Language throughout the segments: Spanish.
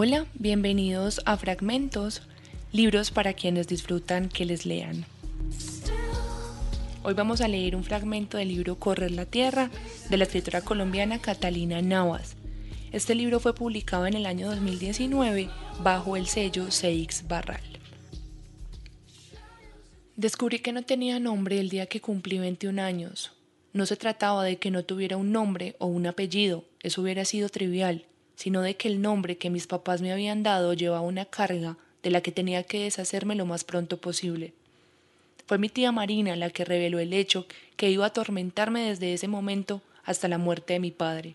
Hola, bienvenidos a Fragmentos, libros para quienes disfrutan que les lean. Hoy vamos a leer un fragmento del libro Correr la Tierra de la escritora colombiana Catalina Navas. Este libro fue publicado en el año 2019 bajo el sello Seix Barral. Descubrí que no tenía nombre el día que cumplí 21 años. No se trataba de que no tuviera un nombre o un apellido, eso hubiera sido trivial, sino de que el nombre que mis papás me habían dado llevaba una carga de la que tenía que deshacerme lo más pronto posible. Fue mi tía Marina la que reveló el hecho que iba a atormentarme desde ese momento hasta la muerte de mi padre.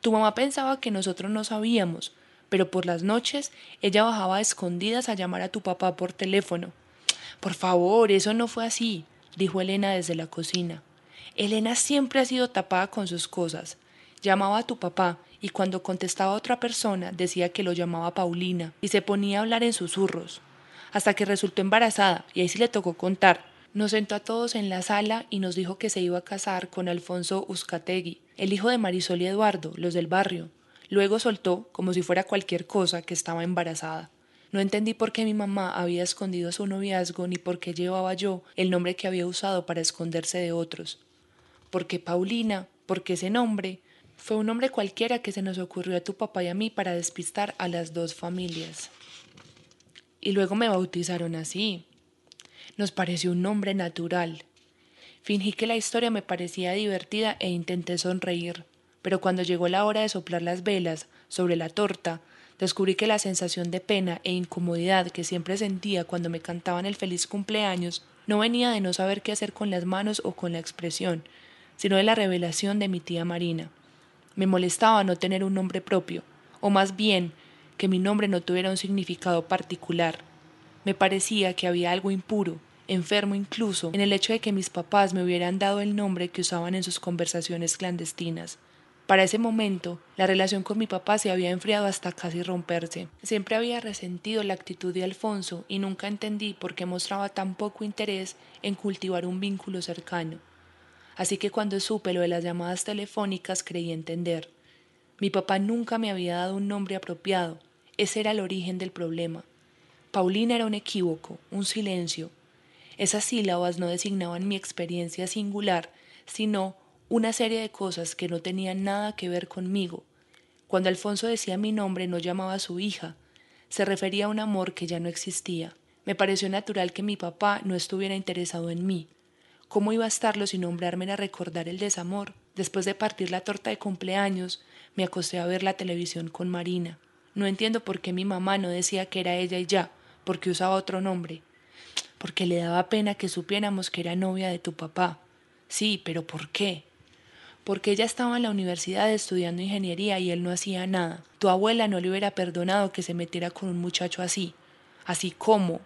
Tu mamá pensaba que nosotros no sabíamos, pero por las noches ella bajaba a escondidas a llamar a tu papá por teléfono. Por favor, eso no fue así, dijo Elena desde la cocina. Elena siempre ha sido tapada con sus cosas. Llamaba a tu papá y cuando contestaba a otra persona decía que lo llamaba Paulina y se ponía a hablar en susurros, hasta que resultó embarazada y ahí sí le tocó contar. Nos sentó a todos en la sala y nos dijo que se iba a casar con Alfonso Uzcategui, el hijo de Marisol y Eduardo, los del barrio. Luego soltó, como si fuera cualquier cosa, que estaba embarazada. No entendí por qué mi mamá había escondido su noviazgo ni por qué llevaba yo el nombre que había usado para esconderse de otros. Porque Paulina, porque ese nombre, fue un nombre cualquiera que se nos ocurrió a tu papá y a mí para despistar a las dos familias. Y luego me bautizaron así. Nos pareció un nombre natural. Fingí que la historia me parecía divertida e intenté sonreír, pero cuando llegó la hora de soplar las velas sobre la torta, descubrí que la sensación de pena e incomodidad que siempre sentía cuando me cantaban el feliz cumpleaños no venía de no saber qué hacer con las manos o con la expresión, sino de la revelación de mi tía Marina. Me molestaba no tener un nombre propio, o más bien que mi nombre no tuviera un significado particular. Me parecía que había algo impuro, enfermo incluso, en el hecho de que mis papás me hubieran dado el nombre que usaban en sus conversaciones clandestinas. Para ese momento, la relación con mi papá se había enfriado hasta casi romperse. Siempre había resentido la actitud de Alfonso y nunca entendí por qué mostraba tan poco interés en cultivar un vínculo cercano así que cuando supe lo de las llamadas telefónicas creí entender. Mi papá nunca me había dado un nombre apropiado, ese era el origen del problema. Paulina era un equívoco, un silencio. Esas sílabas no designaban mi experiencia singular, sino una serie de cosas que no tenían nada que ver conmigo. Cuando Alfonso decía mi nombre no llamaba a su hija, se refería a un amor que ya no existía. Me pareció natural que mi papá no estuviera interesado en mí. ¿Cómo iba a estarlo sin nombrarme a recordar el desamor? Después de partir la torta de cumpleaños, me acosté a ver la televisión con Marina. No entiendo por qué mi mamá no decía que era ella y ya, porque usaba otro nombre. Porque le daba pena que supiéramos que era novia de tu papá. Sí, pero ¿por qué? Porque ella estaba en la universidad estudiando ingeniería y él no hacía nada. Tu abuela no le hubiera perdonado que se metiera con un muchacho así. Así como.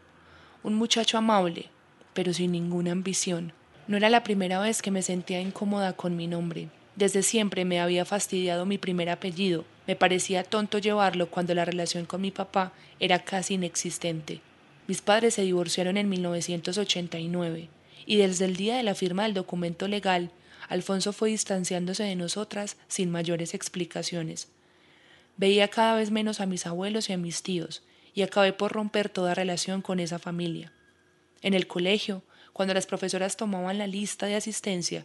Un muchacho amable, pero sin ninguna ambición. No era la primera vez que me sentía incómoda con mi nombre. Desde siempre me había fastidiado mi primer apellido. Me parecía tonto llevarlo cuando la relación con mi papá era casi inexistente. Mis padres se divorciaron en 1989 y desde el día de la firma del documento legal, Alfonso fue distanciándose de nosotras sin mayores explicaciones. Veía cada vez menos a mis abuelos y a mis tíos, y acabé por romper toda relación con esa familia. En el colegio, cuando las profesoras tomaban la lista de asistencia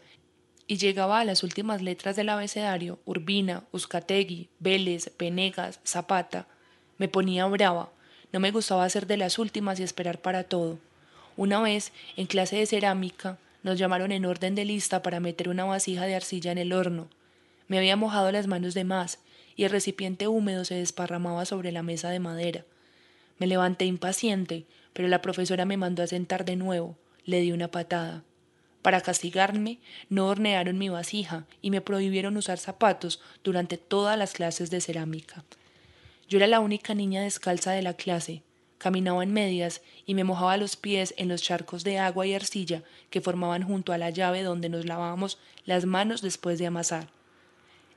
y llegaba a las últimas letras del abecedario, Urbina, Uzcategui, Vélez, Venegas, Zapata, me ponía brava, no me gustaba ser de las últimas y esperar para todo. Una vez, en clase de cerámica, nos llamaron en orden de lista para meter una vasija de arcilla en el horno. Me había mojado las manos de más y el recipiente húmedo se desparramaba sobre la mesa de madera. Me levanté impaciente, pero la profesora me mandó a sentar de nuevo le di una patada. Para castigarme, no hornearon mi vasija y me prohibieron usar zapatos durante todas las clases de cerámica. Yo era la única niña descalza de la clase, caminaba en medias y me mojaba los pies en los charcos de agua y arcilla que formaban junto a la llave donde nos lavábamos las manos después de amasar.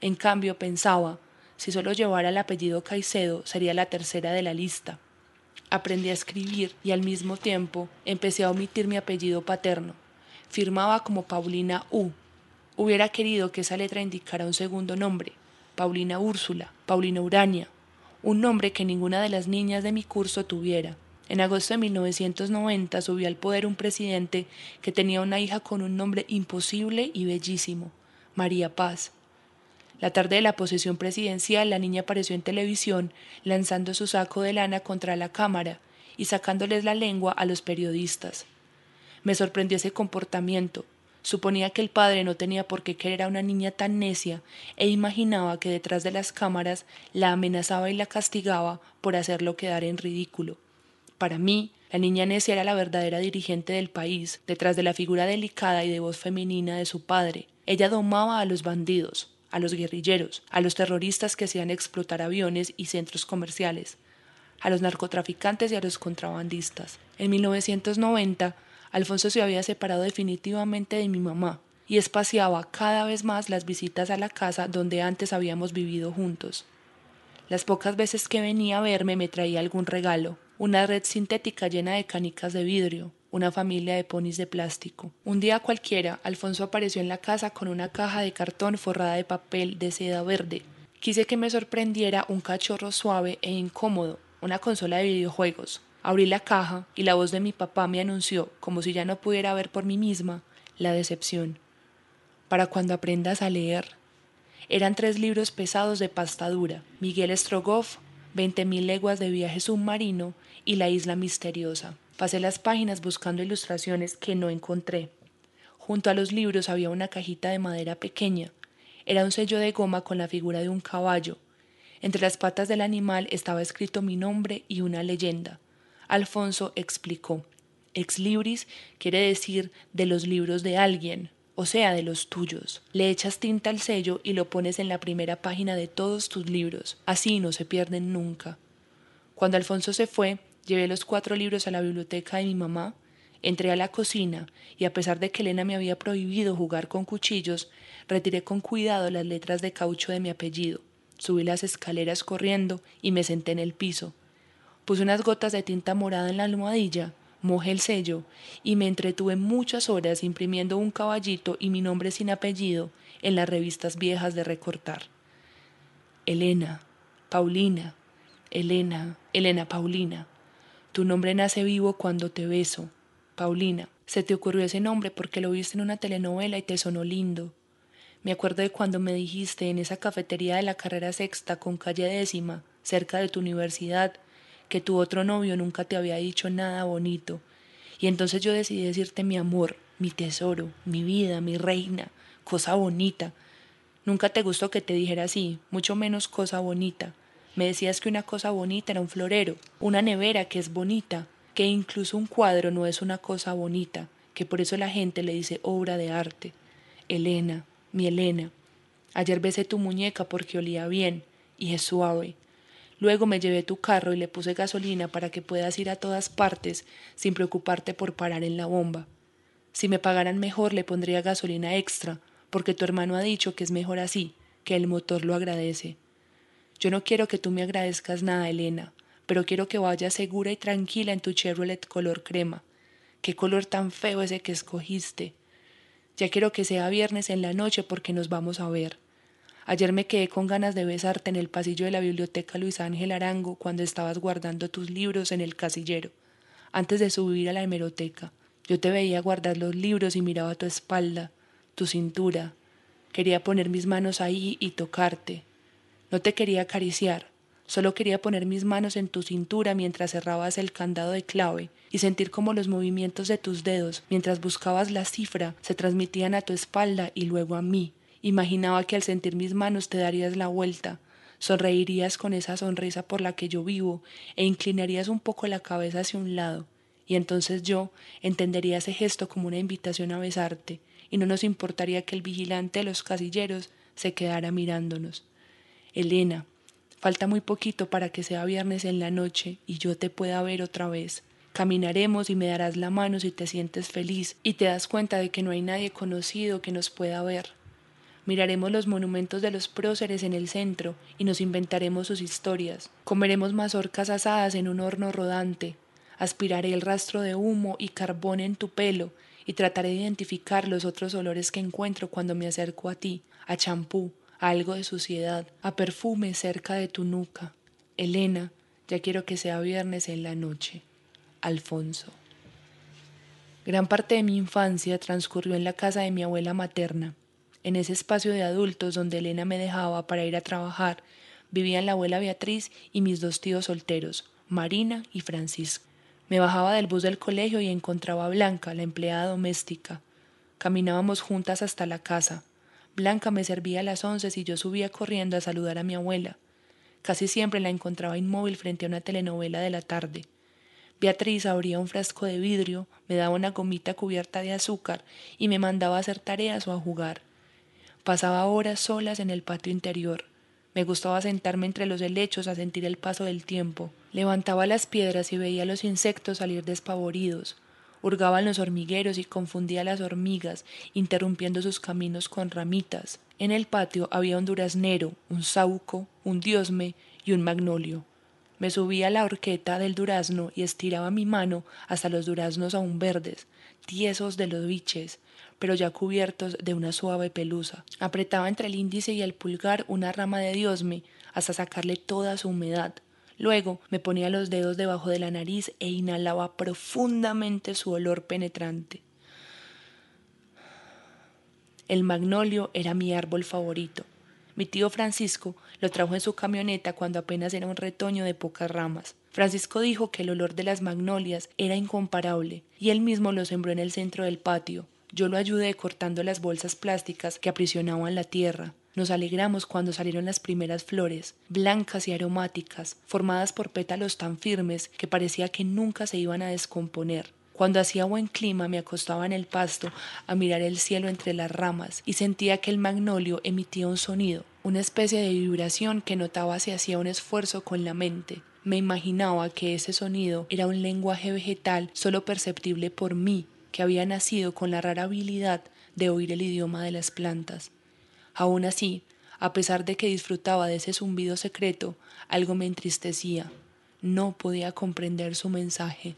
En cambio pensaba, si solo llevara el apellido Caicedo sería la tercera de la lista. Aprendí a escribir y al mismo tiempo empecé a omitir mi apellido paterno. Firmaba como Paulina U. Hubiera querido que esa letra indicara un segundo nombre, Paulina Úrsula, Paulina Urania, un nombre que ninguna de las niñas de mi curso tuviera. En agosto de 1990 subió al poder un presidente que tenía una hija con un nombre imposible y bellísimo, María Paz. La tarde de la posesión presidencial, la niña apareció en televisión lanzando su saco de lana contra la cámara y sacándoles la lengua a los periodistas. Me sorprendió ese comportamiento. Suponía que el padre no tenía por qué querer a una niña tan necia e imaginaba que detrás de las cámaras la amenazaba y la castigaba por hacerlo quedar en ridículo. Para mí, la niña necia era la verdadera dirigente del país, detrás de la figura delicada y de voz femenina de su padre. Ella domaba a los bandidos, a los guerrilleros, a los terroristas que hacían explotar aviones y centros comerciales, a los narcotraficantes y a los contrabandistas. En 1990, Alfonso se había separado definitivamente de mi mamá y espaciaba cada vez más las visitas a la casa donde antes habíamos vivido juntos. Las pocas veces que venía a verme me traía algún regalo, una red sintética llena de canicas de vidrio, una familia de ponis de plástico. Un día cualquiera, Alfonso apareció en la casa con una caja de cartón forrada de papel de seda verde. Quise que me sorprendiera un cachorro suave e incómodo, una consola de videojuegos. Abrí la caja y la voz de mi papá me anunció, como si ya no pudiera ver por mí misma, la decepción. Para cuando aprendas a leer. Eran tres libros pesados de pasta dura, Miguel Strogoff, Veinte mil leguas de viaje submarino y La isla misteriosa. Pasé las páginas buscando ilustraciones que no encontré. Junto a los libros había una cajita de madera pequeña. Era un sello de goma con la figura de un caballo, entre las patas del animal estaba escrito mi nombre y una leyenda. Alfonso explicó. Ex libris quiere decir de los libros de alguien, o sea, de los tuyos. Le echas tinta al sello y lo pones en la primera página de todos tus libros. Así no se pierden nunca. Cuando Alfonso se fue, llevé los cuatro libros a la biblioteca de mi mamá, entré a la cocina y a pesar de que Elena me había prohibido jugar con cuchillos, retiré con cuidado las letras de caucho de mi apellido. Subí las escaleras corriendo y me senté en el piso. Puse unas gotas de tinta morada en la almohadilla, mojé el sello y me entretuve muchas horas imprimiendo un caballito y mi nombre sin apellido en las revistas viejas de recortar. Elena, Paulina, Elena, Elena Paulina. Tu nombre nace vivo cuando te beso. Paulina, se te ocurrió ese nombre porque lo viste en una telenovela y te sonó lindo. Me acuerdo de cuando me dijiste en esa cafetería de la carrera sexta con calle décima, cerca de tu universidad, que tu otro novio nunca te había dicho nada bonito. Y entonces yo decidí decirte mi amor, mi tesoro, mi vida, mi reina, cosa bonita. Nunca te gustó que te dijera así, mucho menos cosa bonita. Me decías que una cosa bonita era un florero, una nevera que es bonita, que incluso un cuadro no es una cosa bonita, que por eso la gente le dice obra de arte. Elena, mi Elena. Ayer besé tu muñeca porque olía bien y es suave. Luego me llevé tu carro y le puse gasolina para que puedas ir a todas partes sin preocuparte por parar en la bomba. Si me pagaran mejor le pondría gasolina extra, porque tu hermano ha dicho que es mejor así, que el motor lo agradece. Yo no quiero que tú me agradezcas nada, Elena, pero quiero que vayas segura y tranquila en tu Chevrolet color crema. Qué color tan feo ese que escogiste. Ya quiero que sea viernes en la noche porque nos vamos a ver. Ayer me quedé con ganas de besarte en el pasillo de la biblioteca Luis Ángel Arango cuando estabas guardando tus libros en el casillero, antes de subir a la hemeroteca. Yo te veía guardar los libros y miraba tu espalda, tu cintura. Quería poner mis manos ahí y tocarte. No te quería acariciar, Solo quería poner mis manos en tu cintura mientras cerrabas el candado de clave y sentir cómo los movimientos de tus dedos, mientras buscabas la cifra, se transmitían a tu espalda y luego a mí. Imaginaba que al sentir mis manos te darías la vuelta, sonreirías con esa sonrisa por la que yo vivo e inclinarías un poco la cabeza hacia un lado, y entonces yo entendería ese gesto como una invitación a besarte, y no nos importaría que el vigilante de los casilleros se quedara mirándonos. Elena, Falta muy poquito para que sea viernes en la noche y yo te pueda ver otra vez. Caminaremos y me darás la mano si te sientes feliz y te das cuenta de que no hay nadie conocido que nos pueda ver. Miraremos los monumentos de los próceres en el centro y nos inventaremos sus historias. Comeremos mazorcas asadas en un horno rodante. Aspiraré el rastro de humo y carbón en tu pelo y trataré de identificar los otros olores que encuentro cuando me acerco a ti, a champú, algo de suciedad, a perfume cerca de tu nuca. Elena, ya quiero que sea viernes en la noche. Alfonso. Gran parte de mi infancia transcurrió en la casa de mi abuela materna. En ese espacio de adultos donde Elena me dejaba para ir a trabajar, vivían la abuela Beatriz y mis dos tíos solteros, Marina y Francisco. Me bajaba del bus del colegio y encontraba a Blanca, la empleada doméstica. Caminábamos juntas hasta la casa. Blanca me servía a las once y yo subía corriendo a saludar a mi abuela. Casi siempre la encontraba inmóvil frente a una telenovela de la tarde. Beatriz abría un frasco de vidrio, me daba una gomita cubierta de azúcar y me mandaba a hacer tareas o a jugar. Pasaba horas solas en el patio interior. Me gustaba sentarme entre los helechos a sentir el paso del tiempo. Levantaba las piedras y veía los insectos salir despavoridos. Hurgaba en los hormigueros y confundía las hormigas, interrumpiendo sus caminos con ramitas. En el patio había un duraznero, un sauco, un diosme y un magnolio. Me subía a la horqueta del durazno y estiraba mi mano hasta los duraznos aún verdes, tiesos de los biches, pero ya cubiertos de una suave pelusa. Apretaba entre el índice y el pulgar una rama de diosme hasta sacarle toda su humedad. Luego me ponía los dedos debajo de la nariz e inhalaba profundamente su olor penetrante. El magnolio era mi árbol favorito. Mi tío Francisco lo trajo en su camioneta cuando apenas era un retoño de pocas ramas. Francisco dijo que el olor de las magnolias era incomparable y él mismo lo sembró en el centro del patio. Yo lo ayudé cortando las bolsas plásticas que aprisionaban la tierra. Nos alegramos cuando salieron las primeras flores, blancas y aromáticas, formadas por pétalos tan firmes que parecía que nunca se iban a descomponer. Cuando hacía buen clima me acostaba en el pasto a mirar el cielo entre las ramas y sentía que el magnolio emitía un sonido, una especie de vibración que notaba si hacía un esfuerzo con la mente. Me imaginaba que ese sonido era un lenguaje vegetal solo perceptible por mí, que había nacido con la rara habilidad de oír el idioma de las plantas. Aún así, a pesar de que disfrutaba de ese zumbido secreto, algo me entristecía. No podía comprender su mensaje.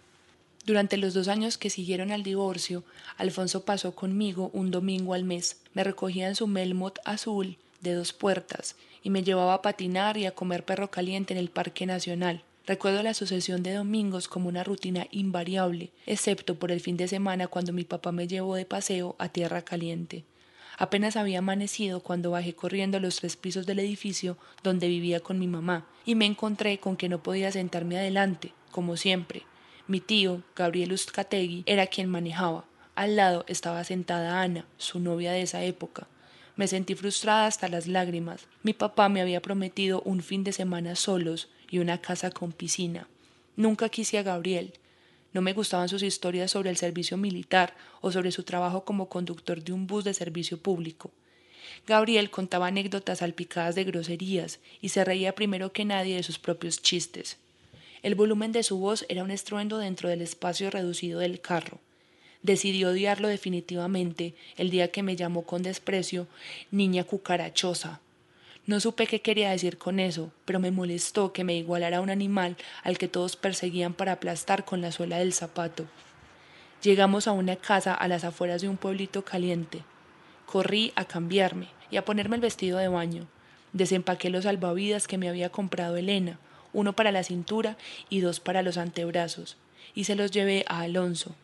Durante los dos años que siguieron al divorcio, Alfonso pasó conmigo un domingo al mes. Me recogía en su Melmot azul de dos puertas y me llevaba a patinar y a comer perro caliente en el Parque Nacional. Recuerdo la sucesión de domingos como una rutina invariable, excepto por el fin de semana cuando mi papá me llevó de paseo a Tierra Caliente. Apenas había amanecido cuando bajé corriendo los tres pisos del edificio donde vivía con mi mamá y me encontré con que no podía sentarme adelante, como siempre. Mi tío, Gabriel Uzcategui, era quien manejaba. Al lado estaba sentada Ana, su novia de esa época. Me sentí frustrada hasta las lágrimas. Mi papá me había prometido un fin de semana solos y una casa con piscina. Nunca quise a Gabriel. No me gustaban sus historias sobre el servicio militar o sobre su trabajo como conductor de un bus de servicio público. Gabriel contaba anécdotas salpicadas de groserías y se reía primero que nadie de sus propios chistes. El volumen de su voz era un estruendo dentro del espacio reducido del carro. Decidí odiarlo definitivamente el día que me llamó con desprecio niña cucarachosa no supe qué quería decir con eso, pero me molestó que me igualara a un animal al que todos perseguían para aplastar con la suela del zapato. Llegamos a una casa a las afueras de un pueblito caliente. Corrí a cambiarme y a ponerme el vestido de baño. Desempaqué los salvavidas que me había comprado Elena, uno para la cintura y dos para los antebrazos, y se los llevé a Alonso.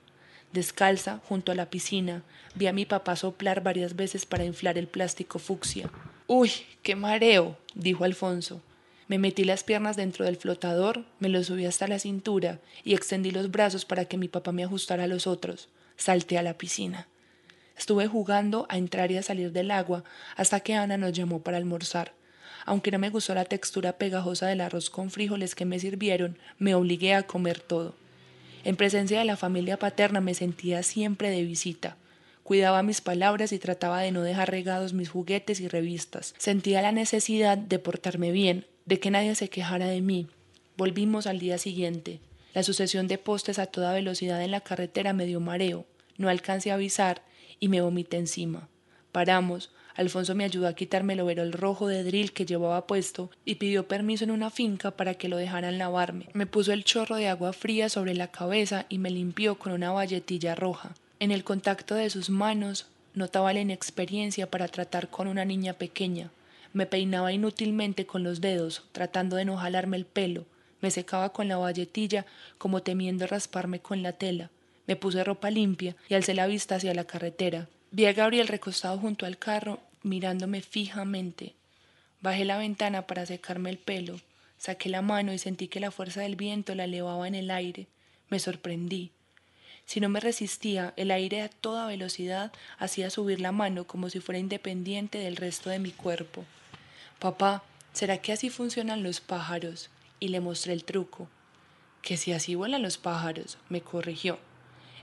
Descalza, junto a la piscina, vi a mi papá soplar varias veces para inflar el plástico fucsia. Uy, qué mareo, dijo Alfonso. Me metí las piernas dentro del flotador, me lo subí hasta la cintura y extendí los brazos para que mi papá me ajustara a los otros. Salté a la piscina. Estuve jugando a entrar y a salir del agua hasta que Ana nos llamó para almorzar. Aunque no me gustó la textura pegajosa del arroz con frijoles que me sirvieron, me obligué a comer todo. En presencia de la familia paterna me sentía siempre de visita. Cuidaba mis palabras y trataba de no dejar regados mis juguetes y revistas. Sentía la necesidad de portarme bien, de que nadie se quejara de mí. Volvimos al día siguiente. La sucesión de postes a toda velocidad en la carretera me dio mareo. No alcancé a avisar y me vomité encima. Paramos. Alfonso me ayudó a quitarme el overol rojo de drill que llevaba puesto y pidió permiso en una finca para que lo dejaran lavarme. Me puso el chorro de agua fría sobre la cabeza y me limpió con una valletilla roja. En el contacto de sus manos notaba la inexperiencia para tratar con una niña pequeña. Me peinaba inútilmente con los dedos, tratando de no jalarme el pelo. Me secaba con la valletilla, como temiendo rasparme con la tela. Me puse ropa limpia y alcé la vista hacia la carretera. Vi a Gabriel recostado junto al carro, mirándome fijamente. Bajé la ventana para secarme el pelo. Saqué la mano y sentí que la fuerza del viento la elevaba en el aire. Me sorprendí. Si no me resistía, el aire a toda velocidad hacía subir la mano como si fuera independiente del resto de mi cuerpo. Papá, ¿será que así funcionan los pájaros? Y le mostré el truco. Que si así vuelan los pájaros, me corrigió.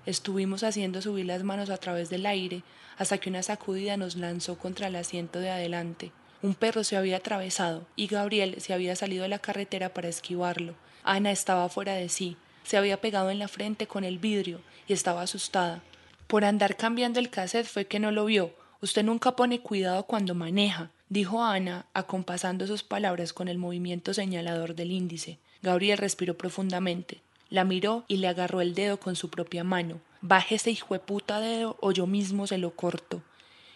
Estuvimos haciendo subir las manos a través del aire hasta que una sacudida nos lanzó contra el asiento de adelante. Un perro se había atravesado y Gabriel se había salido de la carretera para esquivarlo. Ana estaba fuera de sí, se había pegado en la frente con el vidrio y estaba asustada. Por andar cambiando el cassette fue que no lo vio. Usted nunca pone cuidado cuando maneja, dijo Ana, acompasando sus palabras con el movimiento señalador del índice. Gabriel respiró profundamente. La miró y le agarró el dedo con su propia mano. Baje ese hijueputa dedo o yo mismo se lo corto.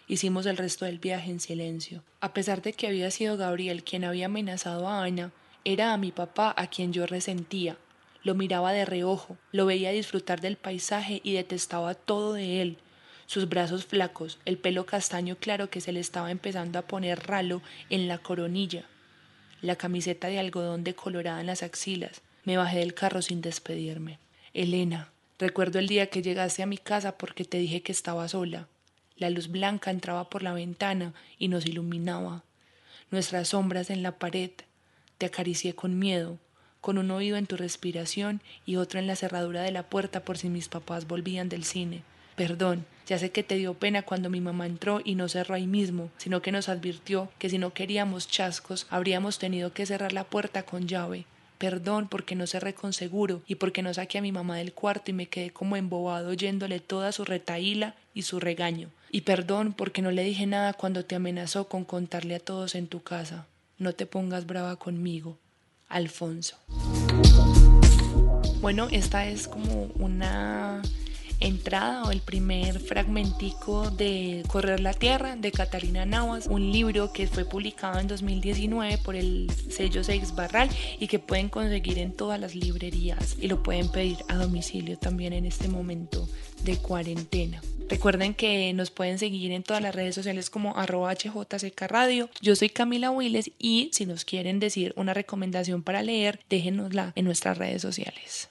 Hicimos el resto del viaje en silencio. A pesar de que había sido Gabriel quien había amenazado a Ana, era a mi papá a quien yo resentía, lo miraba de reojo, lo veía disfrutar del paisaje y detestaba todo de él. Sus brazos flacos, el pelo castaño claro que se le estaba empezando a poner ralo en la coronilla, la camiseta de algodón decolorada en las axilas. Me bajé del carro sin despedirme. Elena, recuerdo el día que llegaste a mi casa porque te dije que estaba sola. La luz blanca entraba por la ventana y nos iluminaba. Nuestras sombras en la pared. Te acaricié con miedo con un oído en tu respiración y otro en la cerradura de la puerta por si mis papás volvían del cine. Perdón, ya sé que te dio pena cuando mi mamá entró y no cerró ahí mismo, sino que nos advirtió que si no queríamos chascos habríamos tenido que cerrar la puerta con llave. Perdón porque no cerré con seguro y porque no saqué a mi mamá del cuarto y me quedé como embobado oyéndole toda su retaíla y su regaño. Y perdón porque no le dije nada cuando te amenazó con contarle a todos en tu casa. No te pongas brava conmigo. Alfonso. Bueno, esta es como una entrada o el primer fragmentico de Correr la Tierra de Catalina Navas, un libro que fue publicado en 2019 por el sello Seix Barral y que pueden conseguir en todas las librerías y lo pueden pedir a domicilio también en este momento de cuarentena. Recuerden que nos pueden seguir en todas las redes sociales como arroba Radio. Yo soy Camila Willes y si nos quieren decir una recomendación para leer, déjenosla en nuestras redes sociales.